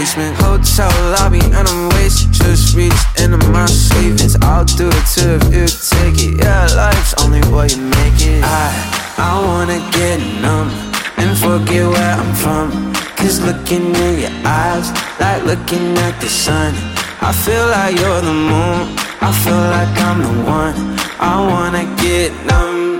Basement Hotel lobby and I'm wasted Just reached into my savings. I'll do it too if you take it. Yeah, life's only what you make it. I, I wanna get numb And forget where I'm from. Cause looking in your eyes Like looking at the sun. I feel like you're the moon. I feel like I'm the one. I wanna get numb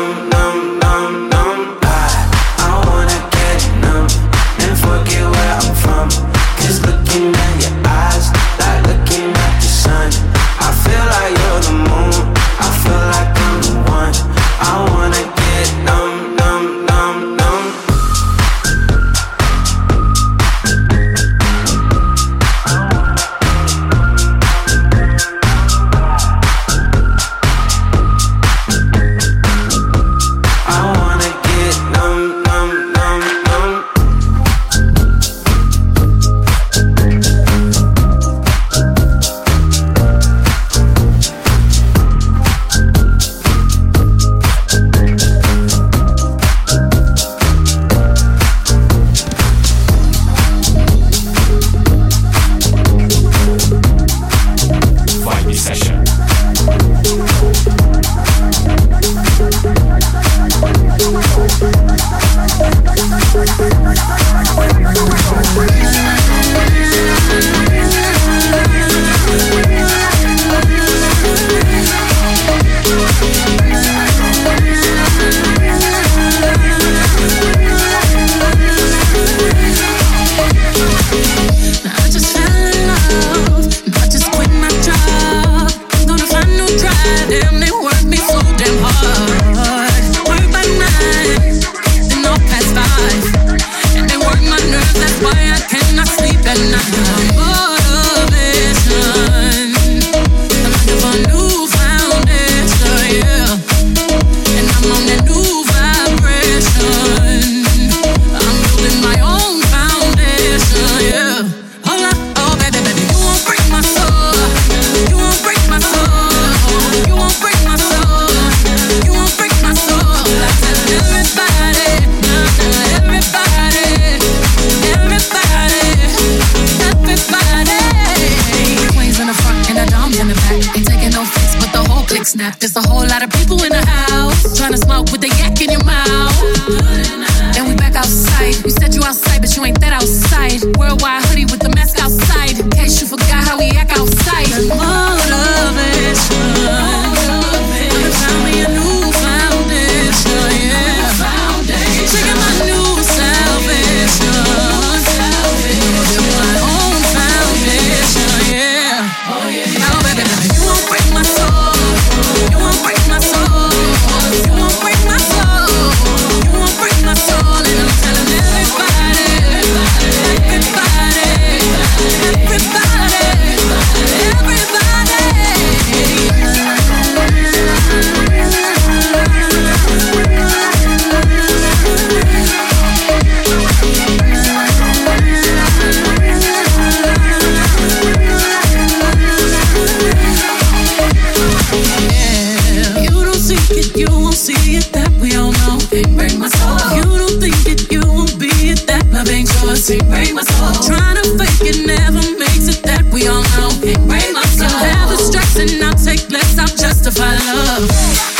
Can't break my soul. Trying to fake it never makes it, that we all know. Break my soul. Have the stress and I'll take less, I'll justify love.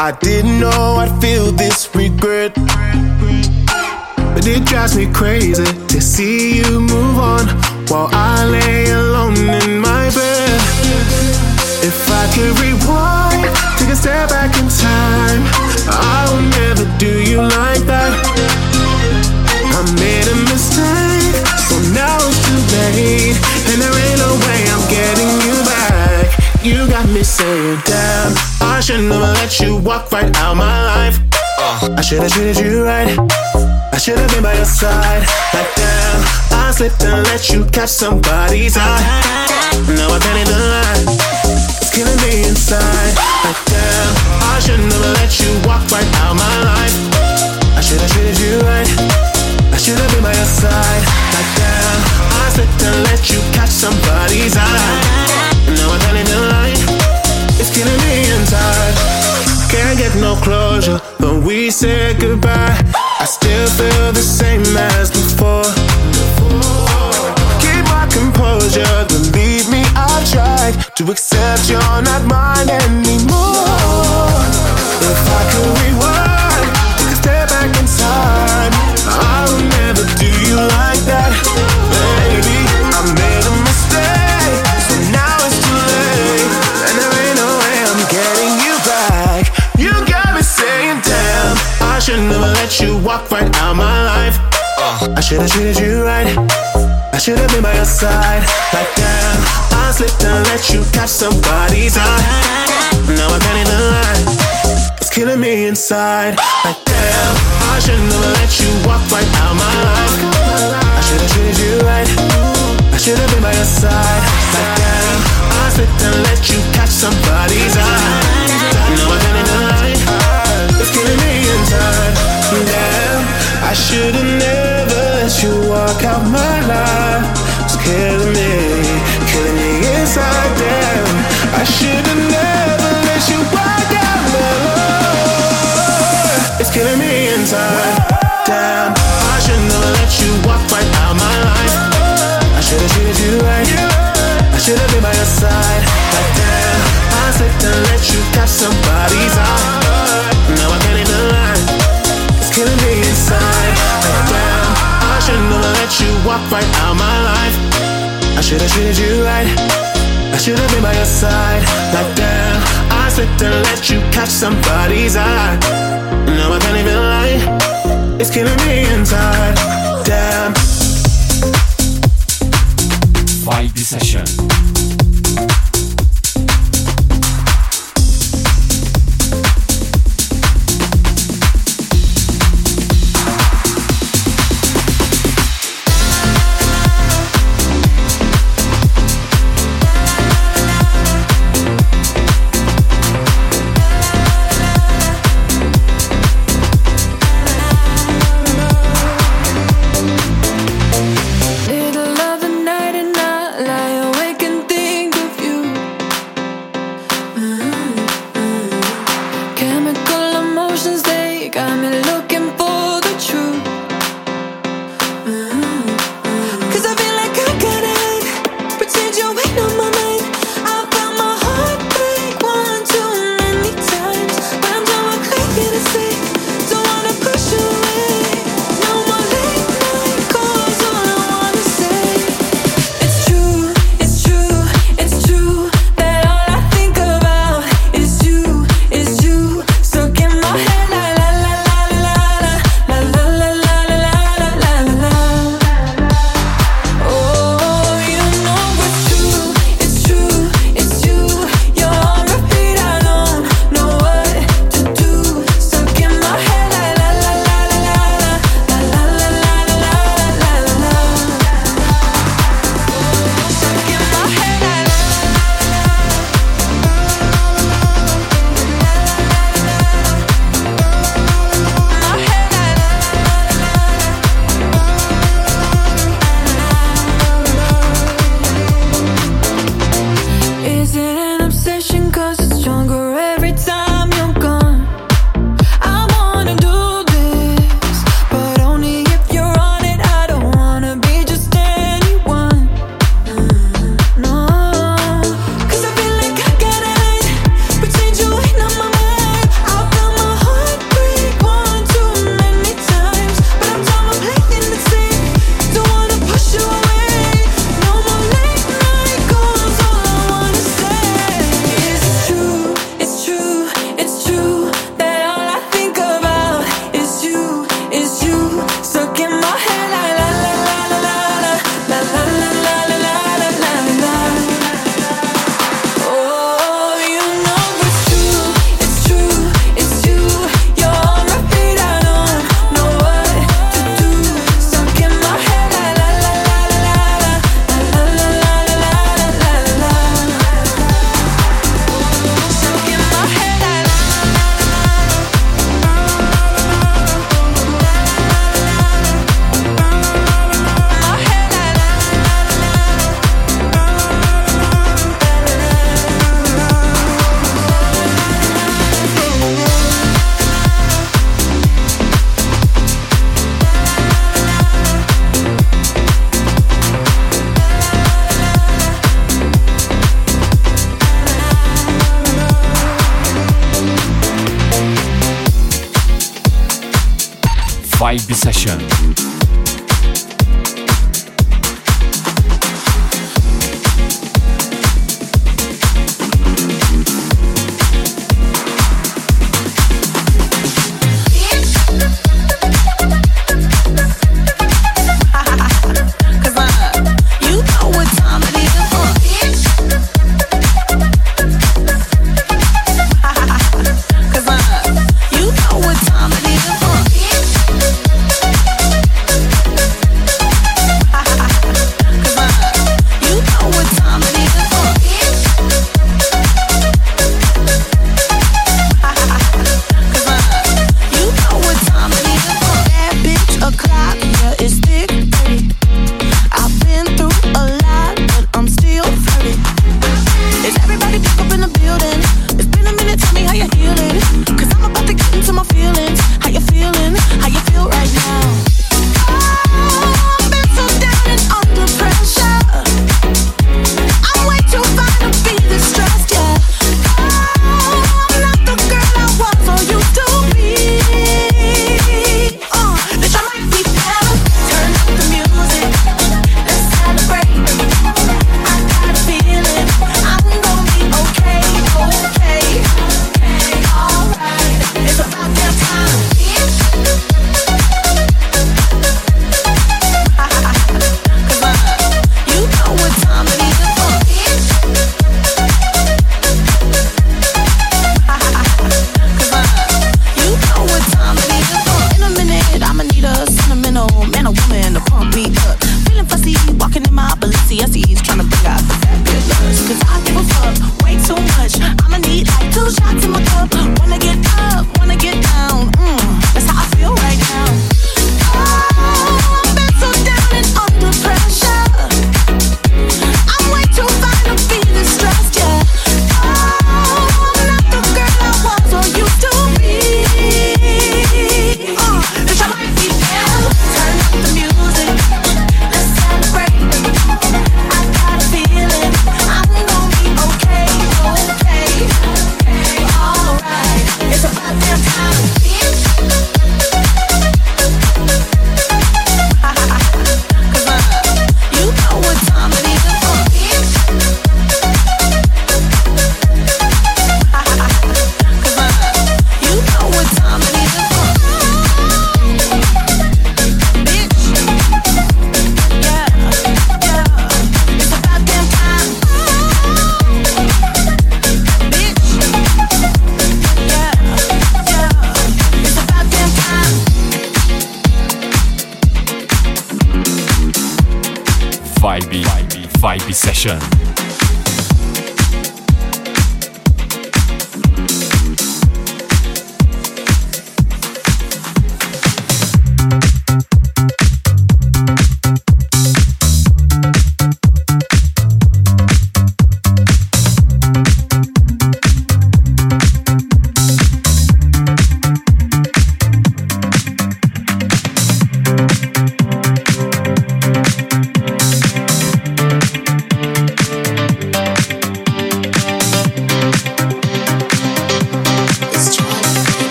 I didn't know I'd feel this regret. But it drives me crazy to see you move on while I lay alone in my bed. If I could rewind, take a step back in time, I would never do you like that. I made a mistake, so now it's too late, and there ain't no way I'm getting you back. You got me saying, damn, I should never let you walk right out my life. I should have treated you right. I should have been by your side. Like damn, I slipped and let you catch somebody's eye. Now I can't lie. It's killing me inside. Like damn, I should never let you walk right out my life. I should have treated you right. I should have been by your side. Like damn, I slipped and let you catch somebody's eye. Now I can't lie. It's killing me inside. Can't get no closure when we said goodbye. I still feel the same as before. Keep my composure, believe me, I've tried to accept you're not mine anymore. I should have treated you right. I should have been by your side. Like damn, I slipped and let you catch somebody's eye. Now I can't even lie. It's killing me inside. Like damn, I should never let you walk right out my life. I should have treated you right. I should have been by your side. Like damn, I slipped and let you catch somebody's eye. Now I can't even lie. It's killing me inside. Damn, I should have never let you walk out my life. It's killing me, killing me inside. Damn, I should have never let you walk out my life. It's killing me inside. Damn, I should never let you walk right out my life. I should have treated you right. I should have been by your side. Like damn, I slipped and let you catch somebody's eye. Right out my life. I should have treated you right. I should have been by your side. Like damn, I slipped and let you catch somebody's eye. Now I can't even lie. It's killing me inside.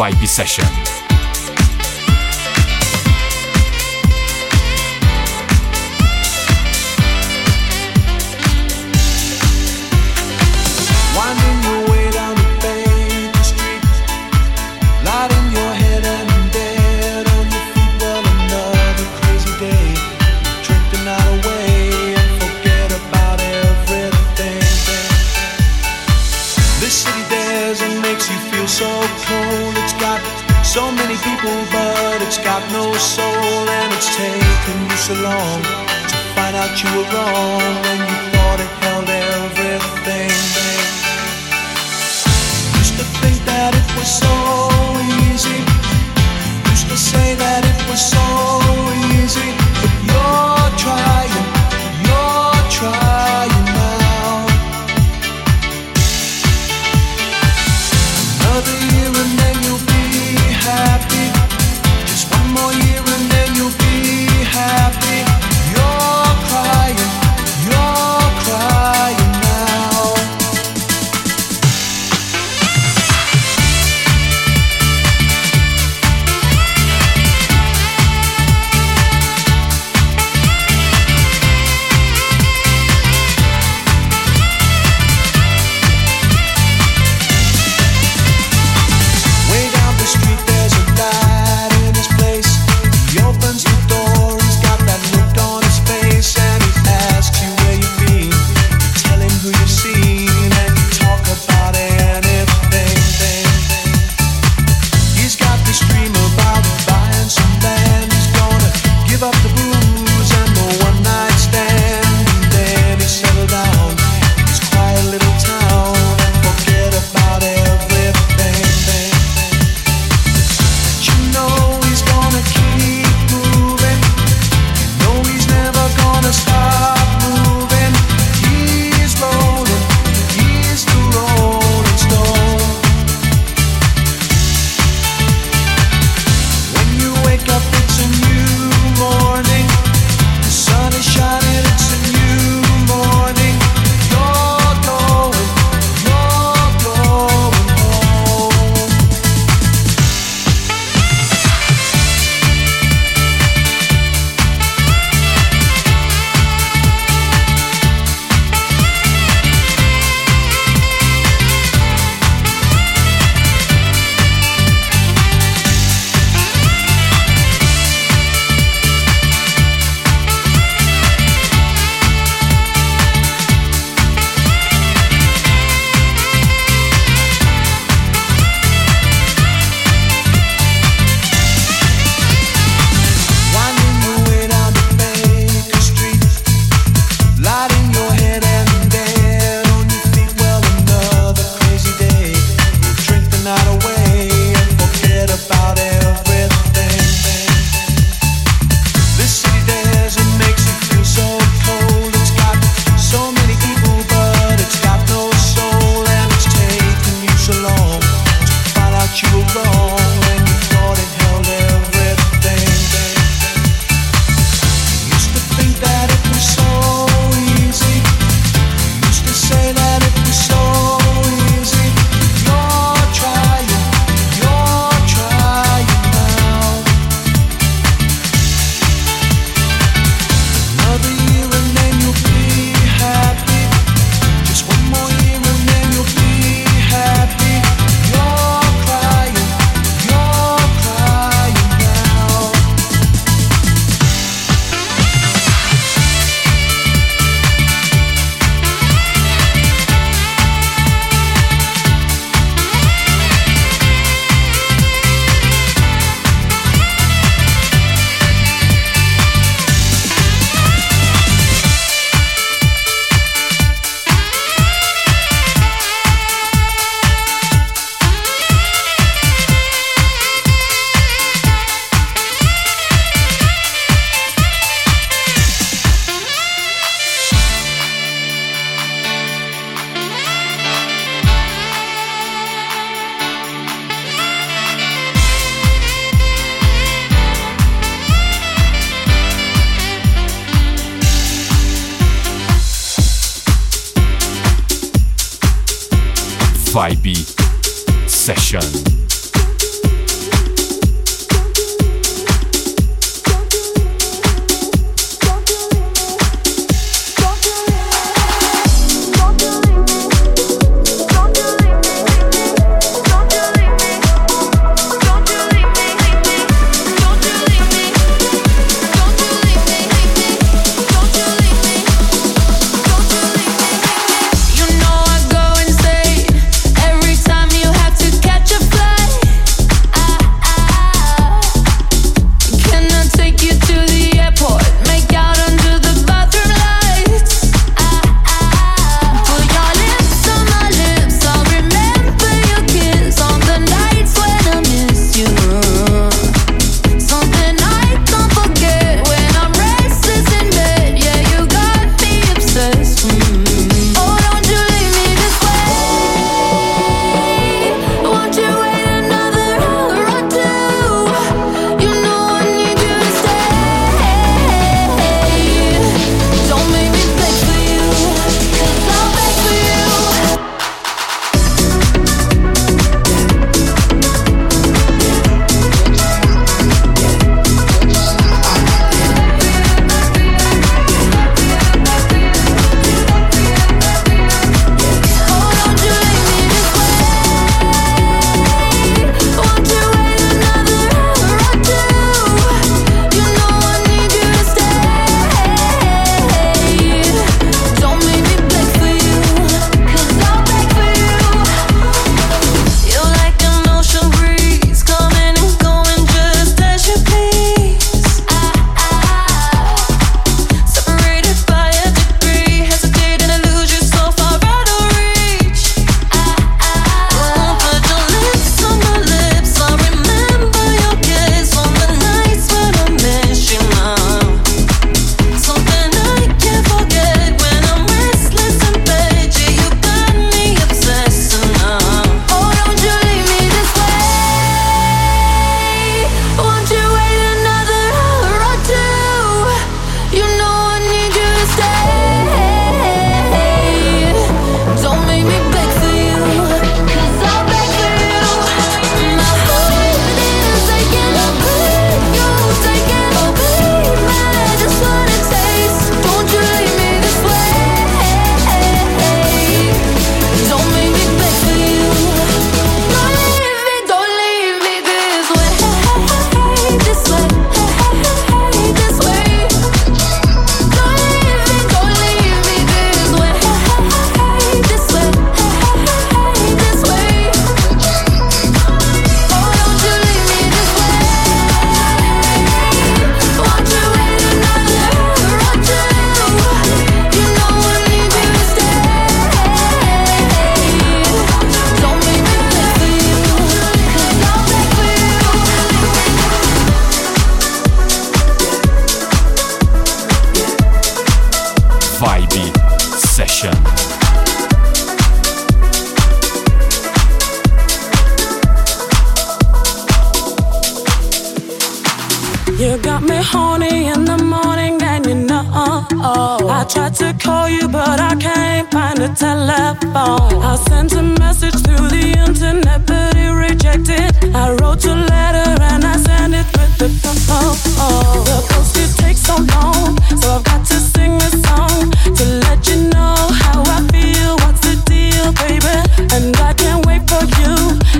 Vibe Session. you were wrong.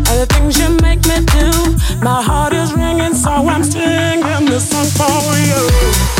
All the things you make me do. My heart is ringing, so I'm singing this song for you.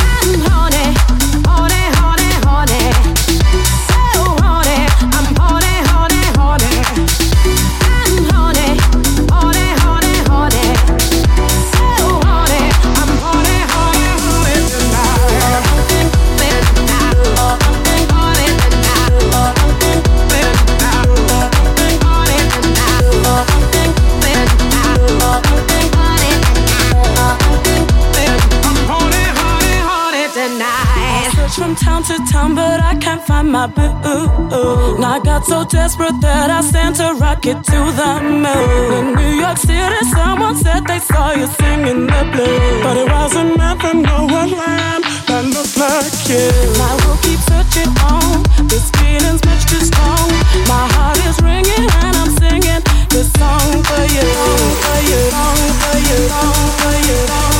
my boo. And I got so desperate that I sent a rocket to the moon. In New York City, someone said they saw you singing the blues. But it wasn't meant for no one rhyme that looked like you. I will keep searching on. This feeling's much too strong. My heart is ringing and I'm singing this song for you. For you, for you, for you, for you. For you.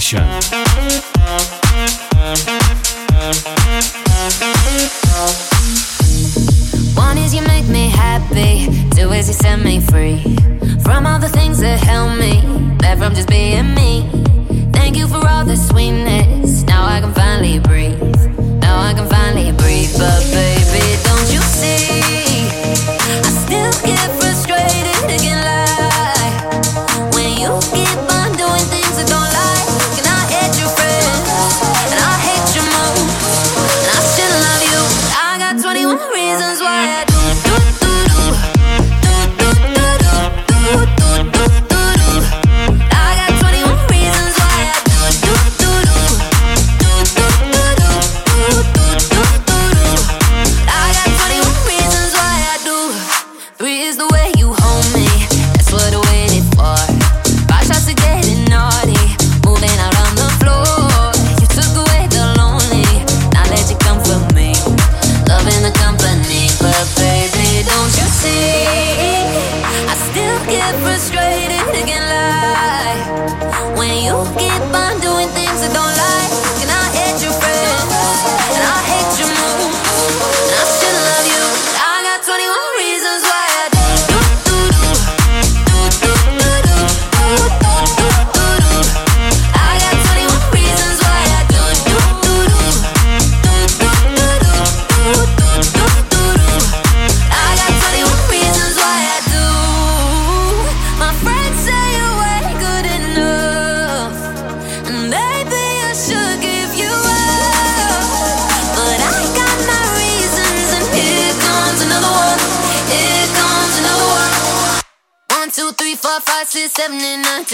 session. One is you make me happy, two is you set me free from all the things that help me, that from just being.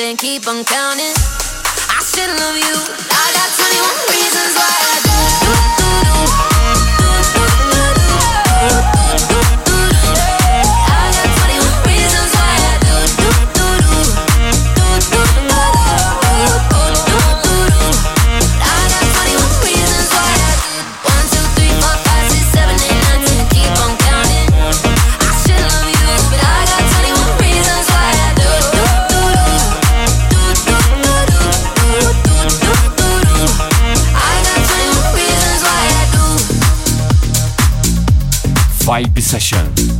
and keep on counting. Session.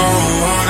go on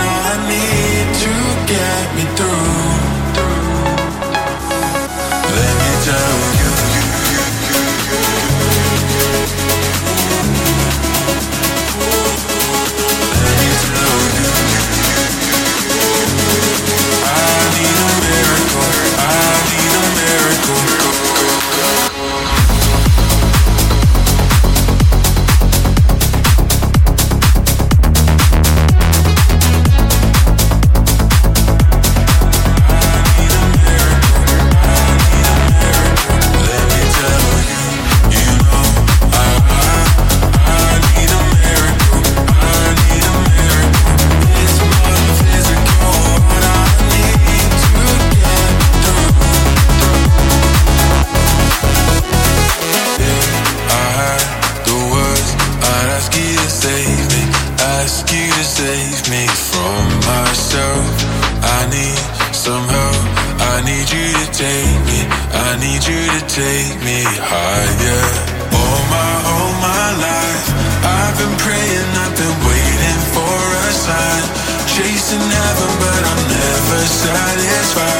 satisfied.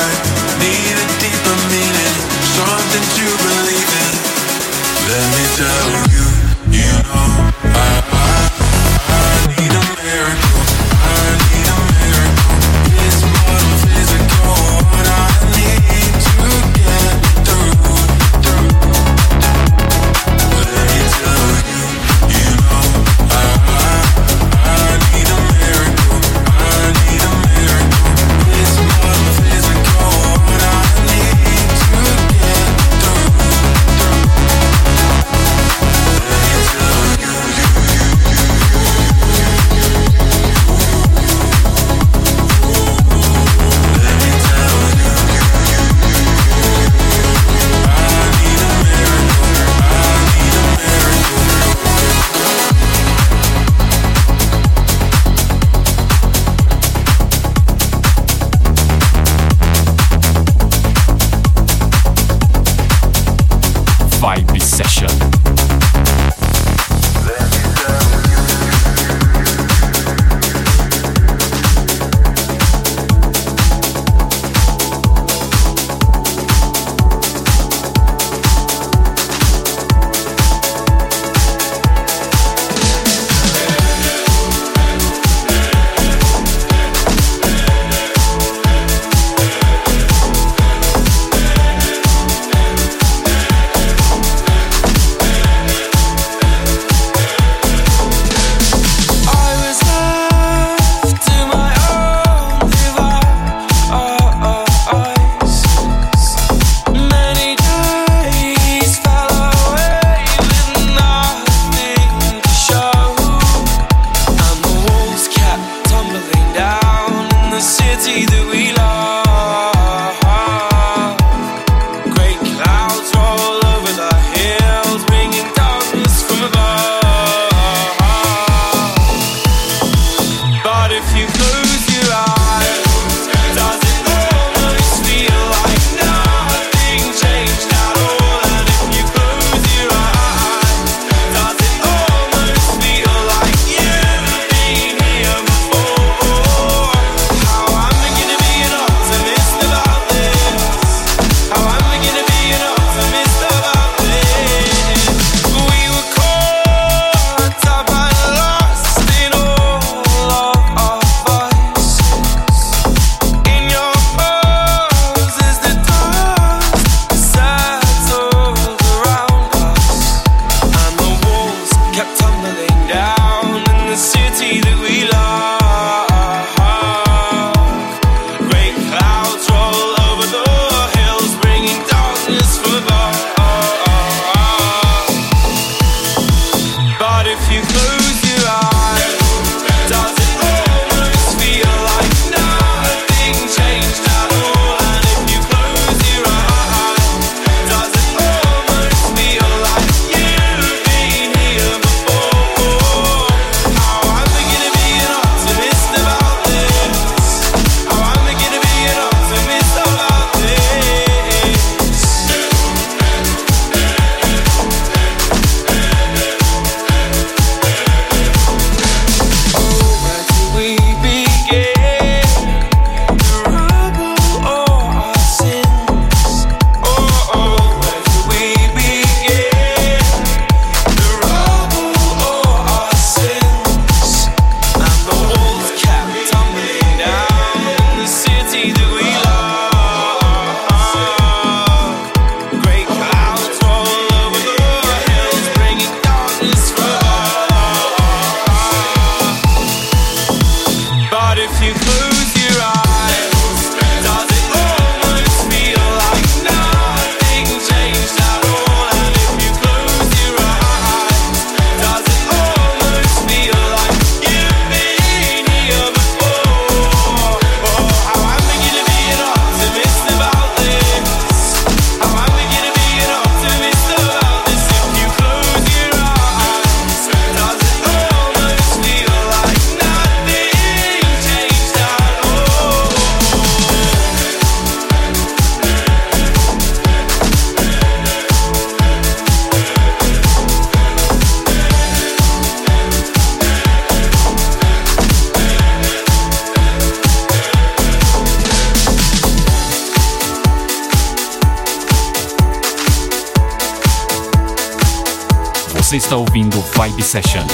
Session.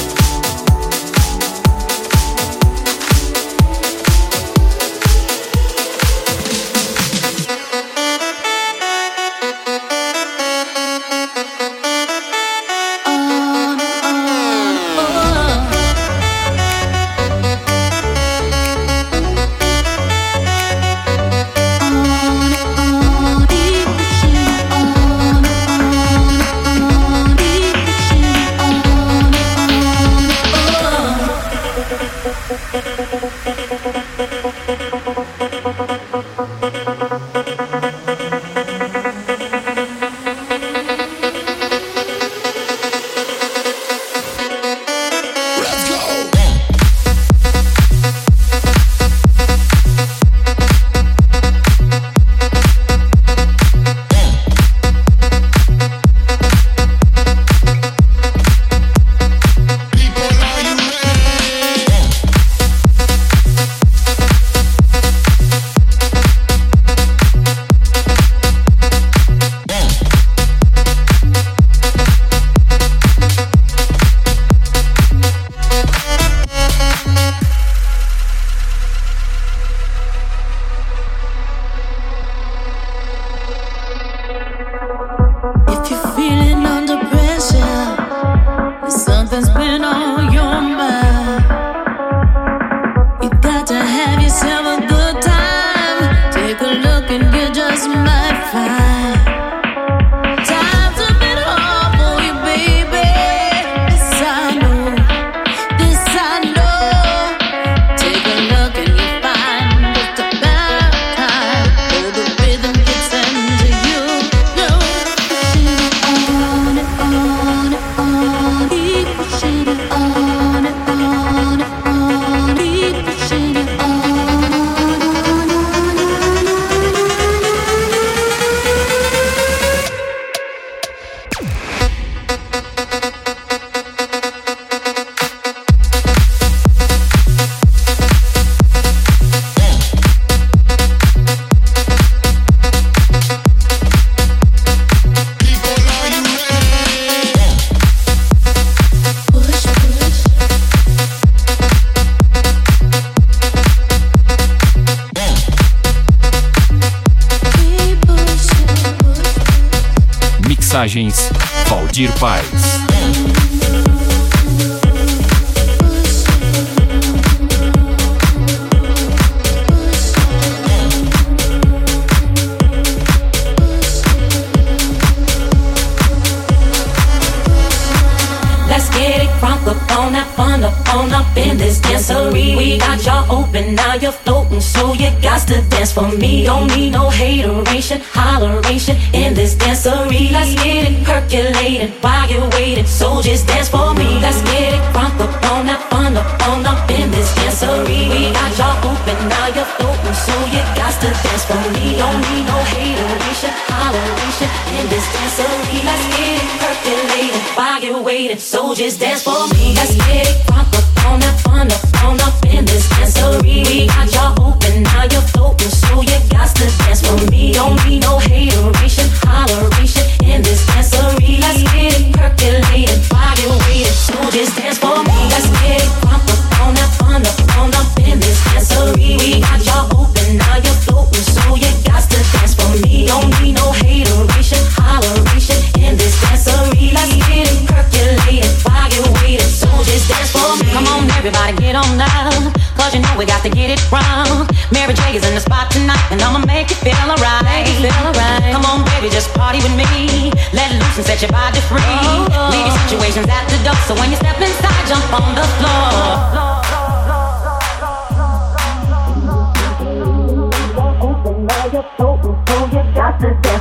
Imagens, Valdir Pai. So you got to dance for me. Don't need no hateration, holleration in this dancery. Let's get it percolating while you're waiting, so just dance for me. Let's get it crunk up on that fun up on up in this dancery. We got y'all open, now you're floating, so you got to dance for me. Don't need no hateration, holleration in this dancery. Let's get it percolating while you're waiting, so just dance for me. Let's get it crunk up on that fun up on up in this dancery. We got y'all Don't need no hateration, holleration in this dancery. Let's get it while you're waiting, so just dance for me. Let's get it crunk up on that fun up on up in this dancery. We got y'all open, now you're floating, so you got to dance for me. Don't need no hateration, holleration in this dancery. Let's get it while you're waiting, so just dance for me. Come on, everybody, get on down. Cause you know we got to get it wrong. Mary J is in the spot tonight, and I'ma make you feel alright. Just party with me. Let loose and set your body free. Oh. Leave your situations at the door, so when you step inside, jump on the floor. got to dance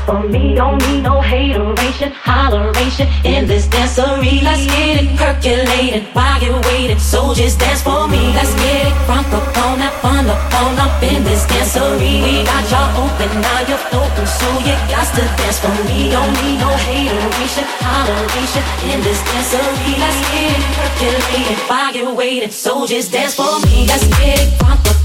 for me. Don't need no hateration, holleration in this dancery. Let's get it percolating while you're waiting. So just dance for me. Let's get it crunk up on that fun up on up in this dancery. We got y'all open, now you're floating. So you got to dance for me. Don't need no hateration, holleration in this dancery. Let's get it percolating while you're waiting. So just dance for me. Let's get it crunk up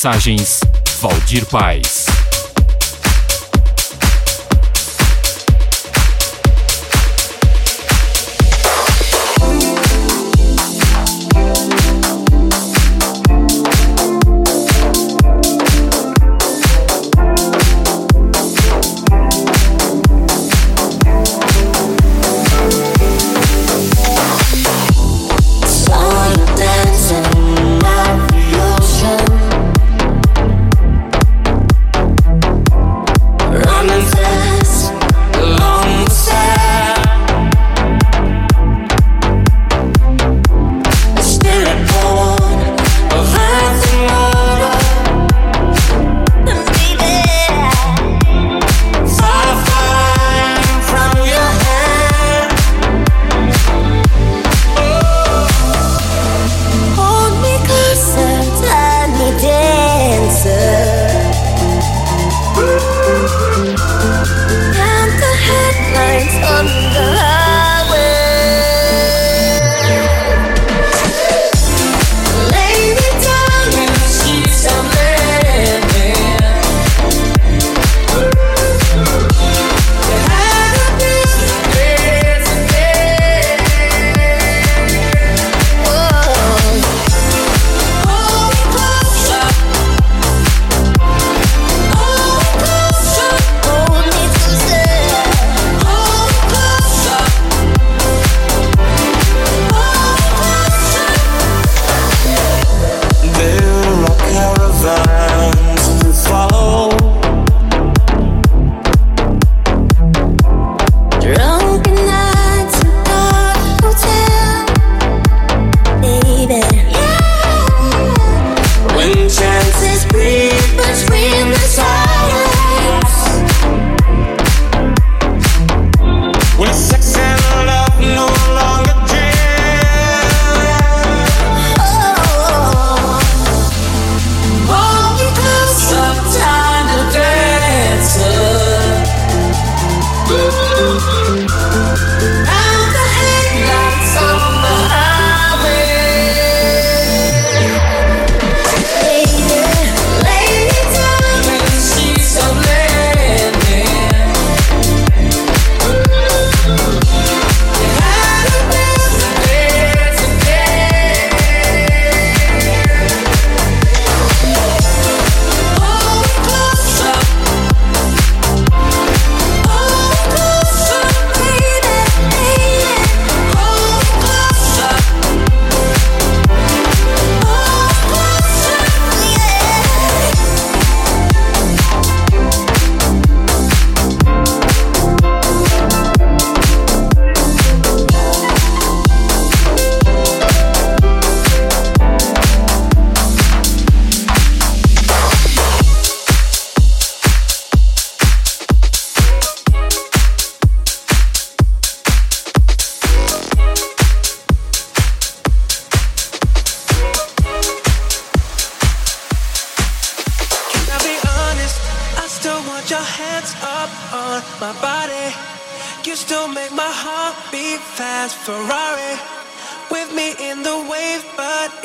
Mixagens Valdir Paz.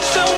So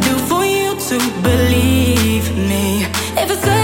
do for you to believe me? If it's